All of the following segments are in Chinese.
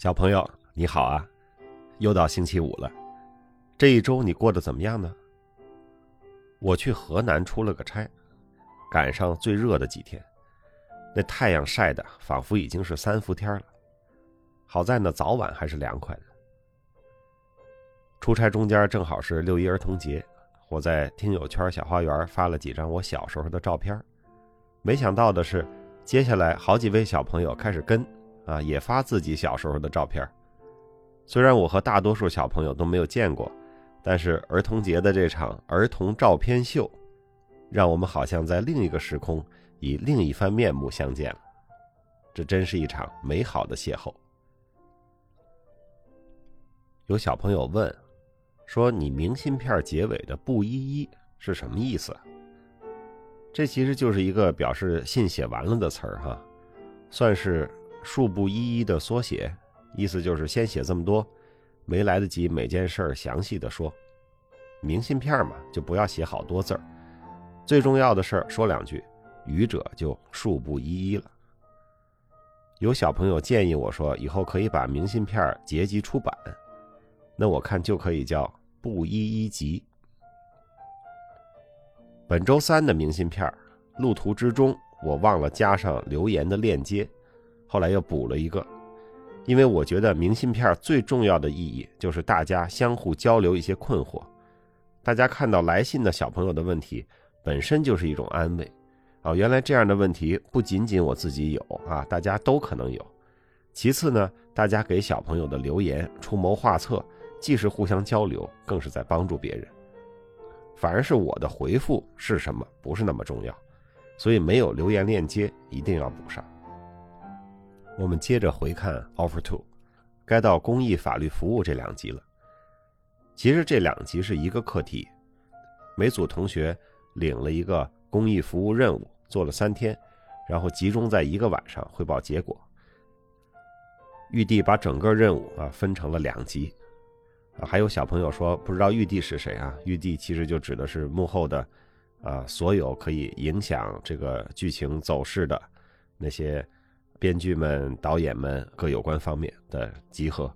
小朋友，你好啊！又到星期五了，这一周你过得怎么样呢？我去河南出了个差，赶上最热的几天，那太阳晒的仿佛已经是三伏天了。好在呢，早晚还是凉快的。出差中间正好是六一儿童节，我在听友圈小花园发了几张我小时候的照片。没想到的是，接下来好几位小朋友开始跟。啊，也发自己小时候的照片。虽然我和大多数小朋友都没有见过，但是儿童节的这场儿童照片秀，让我们好像在另一个时空以另一番面目相见了。这真是一场美好的邂逅。有小朋友问，说你明信片结尾的“不依依”是什么意思？这其实就是一个表示信写完了的词儿哈，算是。数不一一的缩写，意思就是先写这么多，没来得及每件事儿详细的说。明信片嘛，就不要写好多字儿，最重要的事儿说两句，余者就数不一一了。有小朋友建议我说，以后可以把明信片结集出版，那我看就可以叫不一一集。本周三的明信片，路途之中我忘了加上留言的链接。后来又补了一个，因为我觉得明信片最重要的意义就是大家相互交流一些困惑，大家看到来信的小朋友的问题，本身就是一种安慰。啊，原来这样的问题不仅仅我自己有啊，大家都可能有。其次呢，大家给小朋友的留言出谋划策，既是互相交流，更是在帮助别人。反而是我的回复是什么不是那么重要，所以没有留言链接一定要补上。我们接着回看 Offer Two，该到公益法律服务这两集了。其实这两集是一个课题，每组同学领了一个公益服务任务，做了三天，然后集中在一个晚上汇报结果。玉帝把整个任务啊分成了两集，啊，还有小朋友说不知道玉帝是谁啊？玉帝其实就指的是幕后的，啊，所有可以影响这个剧情走势的那些。编剧们、导演们各有关方面的集合。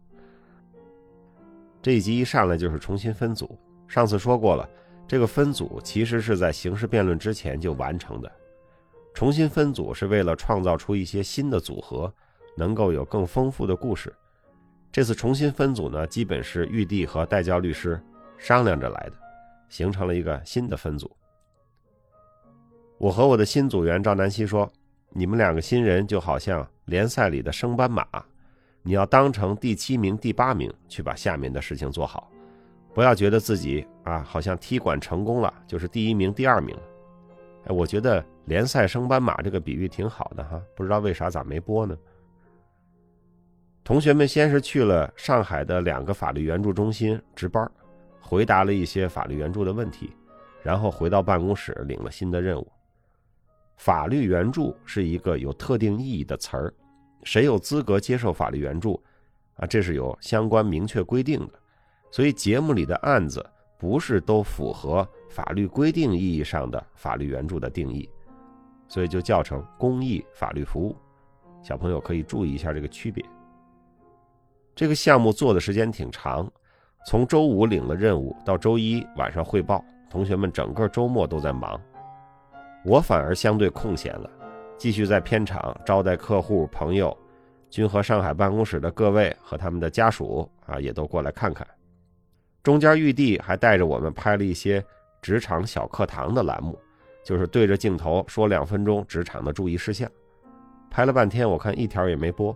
这一集一上来就是重新分组。上次说过了，这个分组其实是在形式辩论之前就完成的。重新分组是为了创造出一些新的组合，能够有更丰富的故事。这次重新分组呢，基本是玉帝和代教律师商量着来的，形成了一个新的分组。我和我的新组员赵南希说。你们两个新人就好像联赛里的升班马，你要当成第七名、第八名去把下面的事情做好，不要觉得自己啊好像踢馆成功了就是第一名、第二名了。哎，我觉得联赛升班马这个比喻挺好的哈，不知道为啥咋没播呢？同学们先是去了上海的两个法律援助中心值班，回答了一些法律援助的问题，然后回到办公室领了新的任务。法律援助是一个有特定意义的词儿，谁有资格接受法律援助，啊，这是有相关明确规定的。所以节目里的案子不是都符合法律规定意义上的法律援助的定义，所以就叫成公益法律服务。小朋友可以注意一下这个区别。这个项目做的时间挺长，从周五领了任务到周一晚上汇报，同学们整个周末都在忙。我反而相对空闲了，继续在片场招待客户朋友，君和上海办公室的各位和他们的家属啊，也都过来看看。中间玉帝还带着我们拍了一些职场小课堂的栏目，就是对着镜头说两分钟职场的注意事项。拍了半天，我看一条也没播，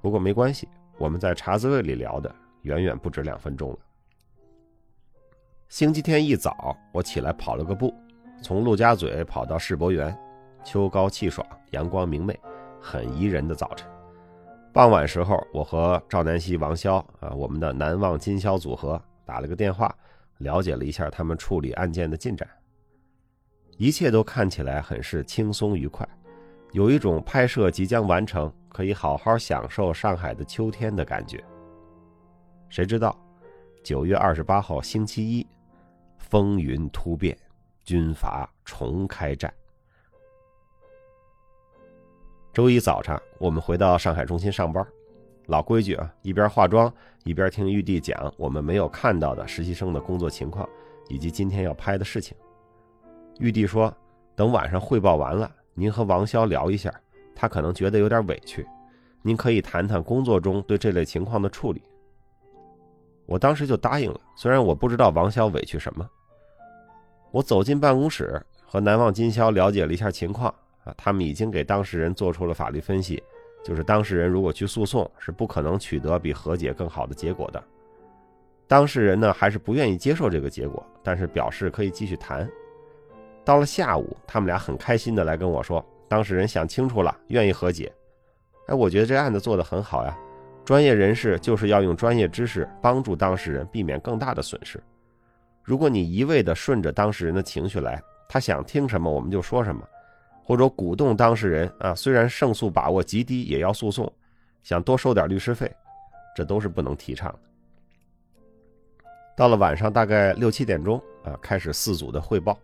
不过没关系，我们在茶滋味里聊的远远不止两分钟了。星期天一早，我起来跑了个步。从陆家嘴跑到世博园，秋高气爽，阳光明媚，很宜人的早晨。傍晚时候，我和赵南希、王潇啊，我们的难忘今宵组合打了个电话，了解了一下他们处理案件的进展。一切都看起来很是轻松愉快，有一种拍摄即将完成，可以好好享受上海的秋天的感觉。谁知道，九月二十八号星期一，风云突变。军阀重开战。周一早上，我们回到上海中心上班，老规矩啊，一边化妆一边听玉帝讲我们没有看到的实习生的工作情况以及今天要拍的事情。玉帝说，等晚上汇报完了，您和王潇聊一下，他可能觉得有点委屈，您可以谈谈工作中对这类情况的处理。我当时就答应了，虽然我不知道王潇委屈什么。我走进办公室，和南望金宵了解了一下情况啊，他们已经给当事人做出了法律分析。就是当事人如果去诉讼，是不可能取得比和解更好的结果的。当事人呢，还是不愿意接受这个结果，但是表示可以继续谈。到了下午，他们俩很开心的来跟我说，当事人想清楚了，愿意和解。哎，我觉得这案子做得很好呀。专业人士就是要用专业知识帮助当事人避免更大的损失。如果你一味的顺着当事人的情绪来，他想听什么我们就说什么。或者鼓动当事人啊，虽然胜诉把握极低，也要诉讼，想多收点律师费，这都是不能提倡的。到了晚上大概六七点钟啊，开始四组的汇报。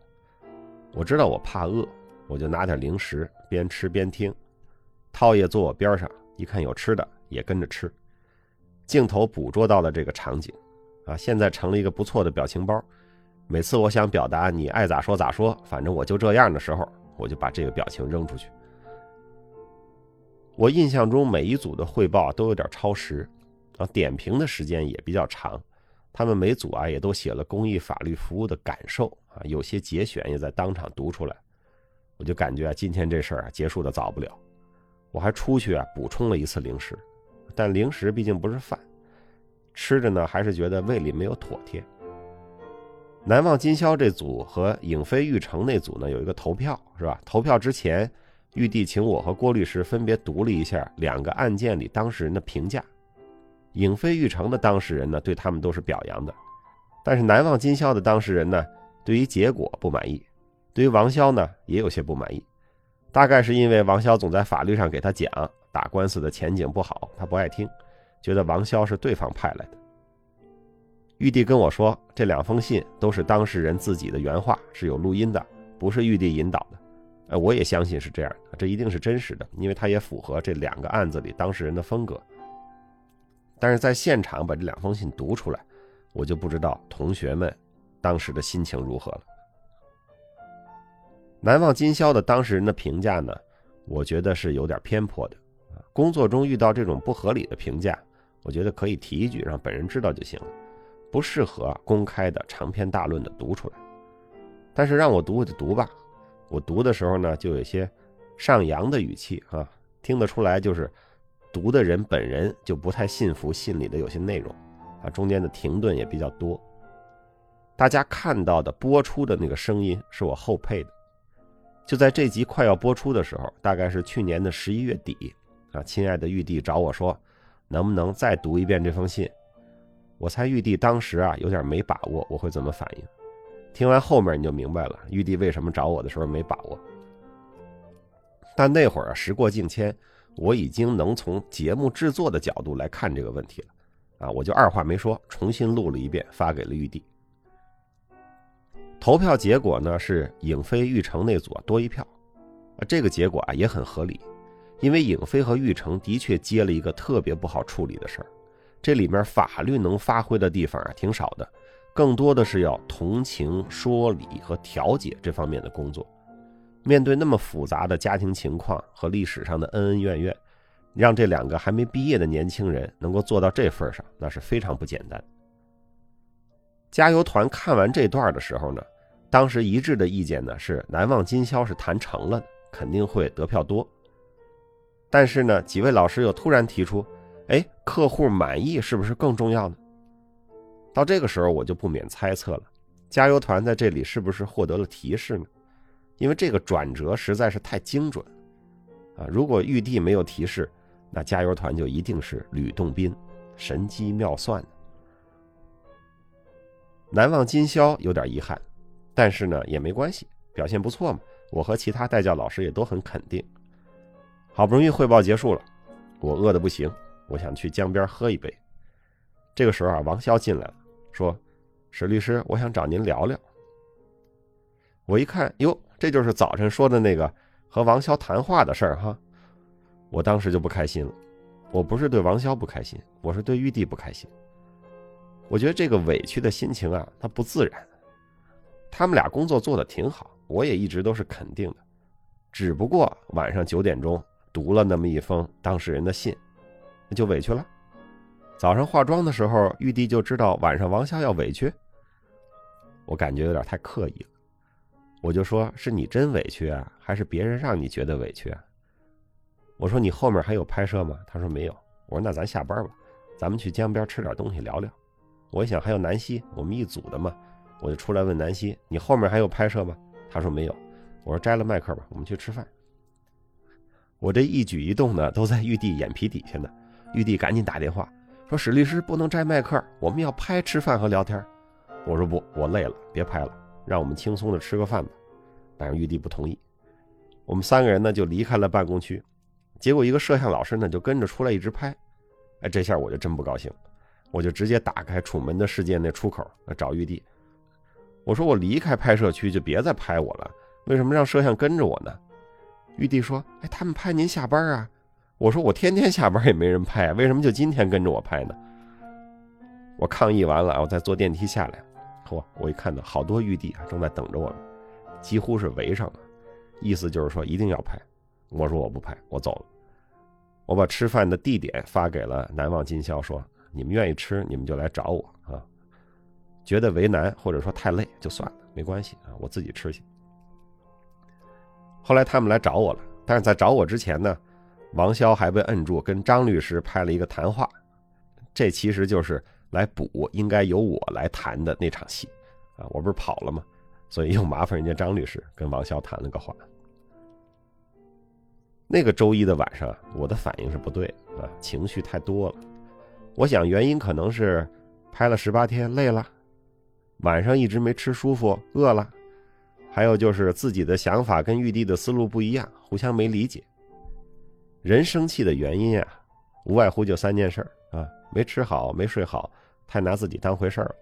我知道我怕饿，我就拿点零食，边吃边听。涛爷坐我边上，一看有吃的，也跟着吃。镜头捕捉到了这个场景，啊，现在成了一个不错的表情包。每次我想表达你爱咋说咋说，反正我就这样的时候。我就把这个表情扔出去。我印象中每一组的汇报都有点超时，啊，点评的时间也比较长。他们每组啊也都写了公益法律服务的感受啊，有些节选也在当场读出来。我就感觉啊，今天这事儿啊结束的早不了。我还出去啊补充了一次零食，但零食毕竟不是饭，吃着呢还是觉得胃里没有妥帖。难忘今宵这组和影飞玉成那组呢有一个投票是吧？投票之前，玉帝请我和郭律师分别读了一下两个案件里当事人的评价。影飞玉成的当事人呢对他们都是表扬的，但是难忘今宵的当事人呢对于结果不满意，对于王潇呢也有些不满意。大概是因为王潇总在法律上给他讲打官司的前景不好，他不爱听，觉得王潇是对方派来的。玉帝跟我说，这两封信都是当事人自己的原话，是有录音的，不是玉帝引导的。哎，我也相信是这样，这一定是真实的，因为它也符合这两个案子里当事人的风格。但是在现场把这两封信读出来，我就不知道同学们当时的心情如何了。难忘今宵的当事人的评价呢，我觉得是有点偏颇的。工作中遇到这种不合理的评价，我觉得可以提一句，让本人知道就行了。不适合公开的长篇大论的读出来，但是让我读我就读吧。我读的时候呢，就有些上扬的语气啊，听得出来就是读的人本人就不太信服信里的有些内容啊，中间的停顿也比较多。大家看到的播出的那个声音是我后配的，就在这集快要播出的时候，大概是去年的十一月底啊，亲爱的玉帝找我说，能不能再读一遍这封信。我猜玉帝当时啊有点没把握我会怎么反应，听完后面你就明白了，玉帝为什么找我的时候没把握。但那会儿啊时过境迁，我已经能从节目制作的角度来看这个问题了，啊，我就二话没说，重新录了一遍，发给了玉帝。投票结果呢是影飞玉成那组多一票，啊，这个结果啊也很合理，因为影飞和玉成的确接了一个特别不好处理的事儿。这里面法律能发挥的地方啊挺少的，更多的是要同情、说理和调解这方面的工作。面对那么复杂的家庭情况和历史上的恩恩怨怨，让这两个还没毕业的年轻人能够做到这份上，那是非常不简单。加油团看完这段的时候呢，当时一致的意见呢是难忘今宵是谈成了，肯定会得票多。但是呢，几位老师又突然提出。哎，客户满意是不是更重要呢？到这个时候，我就不免猜测了：加油团在这里是不是获得了提示呢？因为这个转折实在是太精准啊！如果玉帝没有提示，那加油团就一定是吕洞宾，神机妙算。难忘今宵有点遗憾，但是呢也没关系，表现不错嘛。我和其他代教老师也都很肯定。好不容易汇报结束了，我饿得不行。我想去江边喝一杯。这个时候啊，王潇进来了，说：“史律师，我想找您聊聊。”我一看，哟，这就是早晨说的那个和王潇谈话的事儿哈。我当时就不开心了，我不是对王潇不开心，我是对玉帝不开心。我觉得这个委屈的心情啊，它不自然。他们俩工作做的挺好，我也一直都是肯定的，只不过晚上九点钟读了那么一封当事人的信，就委屈了。早上化妆的时候，玉帝就知道晚上王潇要委屈，我感觉有点太刻意了。我就说：“是你真委屈啊，还是别人让你觉得委屈啊？”我说：“你后面还有拍摄吗？”他说：“没有。”我说：“那咱下班吧，咱们去江边吃点东西聊聊。”我一想还有南希，我们一组的嘛，我就出来问南希：“你后面还有拍摄吗？”他说：“没有。”我说：“摘了麦克吧，我们去吃饭。”我这一举一动呢，都在玉帝眼皮底下呢。玉帝赶紧打电话说：“史律师不能摘麦克，我们要拍吃饭和聊天。”我说：“不，我累了，别拍了。”让我们轻松的吃个饭吧，但是玉帝不同意。我们三个人呢就离开了办公区，结果一个摄像老师呢就跟着出来一直拍。哎，这下我就真不高兴，我就直接打开《楚门的世界》那出口找玉帝。我说我离开拍摄区就别再拍我了，为什么让摄像跟着我呢？玉帝说：“哎，他们拍您下班啊。”我说：“我天天下班也没人拍，为什么就今天跟着我拍呢？”我抗议完了，我再坐电梯下来。嚯！我一看到好多玉帝啊，正在等着我们，几乎是围上了，意思就是说一定要拍。我说我不拍，我走了。我把吃饭的地点发给了难忘今宵，说你们愿意吃，你们就来找我啊。觉得为难或者说太累就算了，没关系啊，我自己吃去。后来他们来找我了，但是在找我之前呢，王潇还被摁住，跟张律师拍了一个谈话，这其实就是。来补应该由我来谈的那场戏，啊，我不是跑了吗？所以又麻烦人家张律师跟王潇谈了个话。那个周一的晚上，我的反应是不对啊，情绪太多了。我想原因可能是拍了十八天累了，晚上一直没吃舒服，饿了，还有就是自己的想法跟玉帝的思路不一样，互相没理解。人生气的原因啊，无外乎就三件事啊。没吃好，没睡好，太拿自己当回事儿了。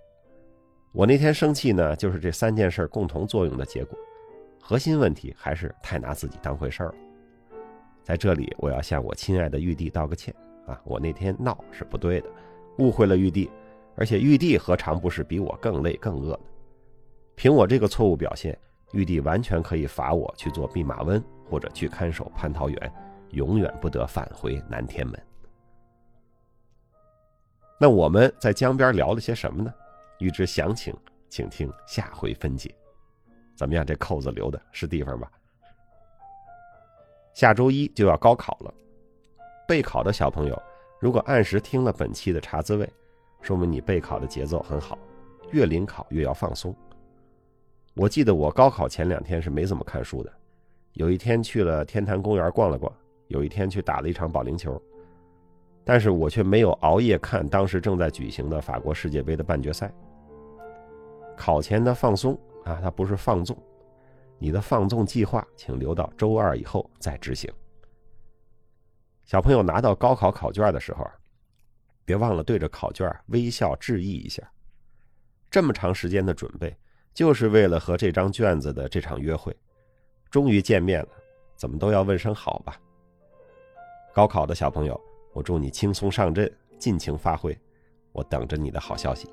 我那天生气呢，就是这三件事共同作用的结果。核心问题还是太拿自己当回事儿了。在这里，我要向我亲爱的玉帝道个歉啊！我那天闹是不对的，误会了玉帝，而且玉帝何尝不是比我更累更饿呢？凭我这个错误表现，玉帝完全可以罚我去做弼马温，或者去看守蟠桃园，永远不得返回南天门。那我们在江边聊了些什么呢？欲知详情，请听下回分解。怎么样，这扣子留的是地方吧？下周一就要高考了，备考的小朋友，如果按时听了本期的茶滋味，说明你备考的节奏很好。越临考越要放松。我记得我高考前两天是没怎么看书的，有一天去了天坛公园逛了逛，有一天去打了一场保龄球。但是我却没有熬夜看当时正在举行的法国世界杯的半决赛。考前的放松啊，它不是放纵，你的放纵计划请留到周二以后再执行。小朋友拿到高考考卷的时候，别忘了对着考卷微笑致意一下。这么长时间的准备，就是为了和这张卷子的这场约会，终于见面了，怎么都要问声好吧。高考的小朋友。我祝你轻松上阵，尽情发挥。我等着你的好消息。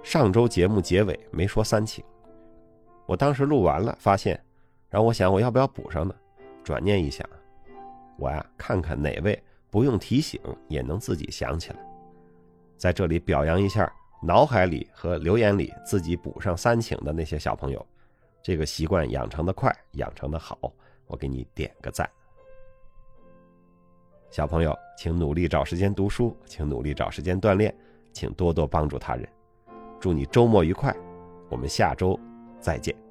上周节目结尾没说三请，我当时录完了，发现，然后我想我要不要补上呢？转念一想，我呀看看哪位不用提醒也能自己想起来，在这里表扬一下脑海里和留言里自己补上三请的那些小朋友，这个习惯养成的快，养成的好，我给你点个赞。小朋友，请努力找时间读书，请努力找时间锻炼，请多多帮助他人。祝你周末愉快，我们下周再见。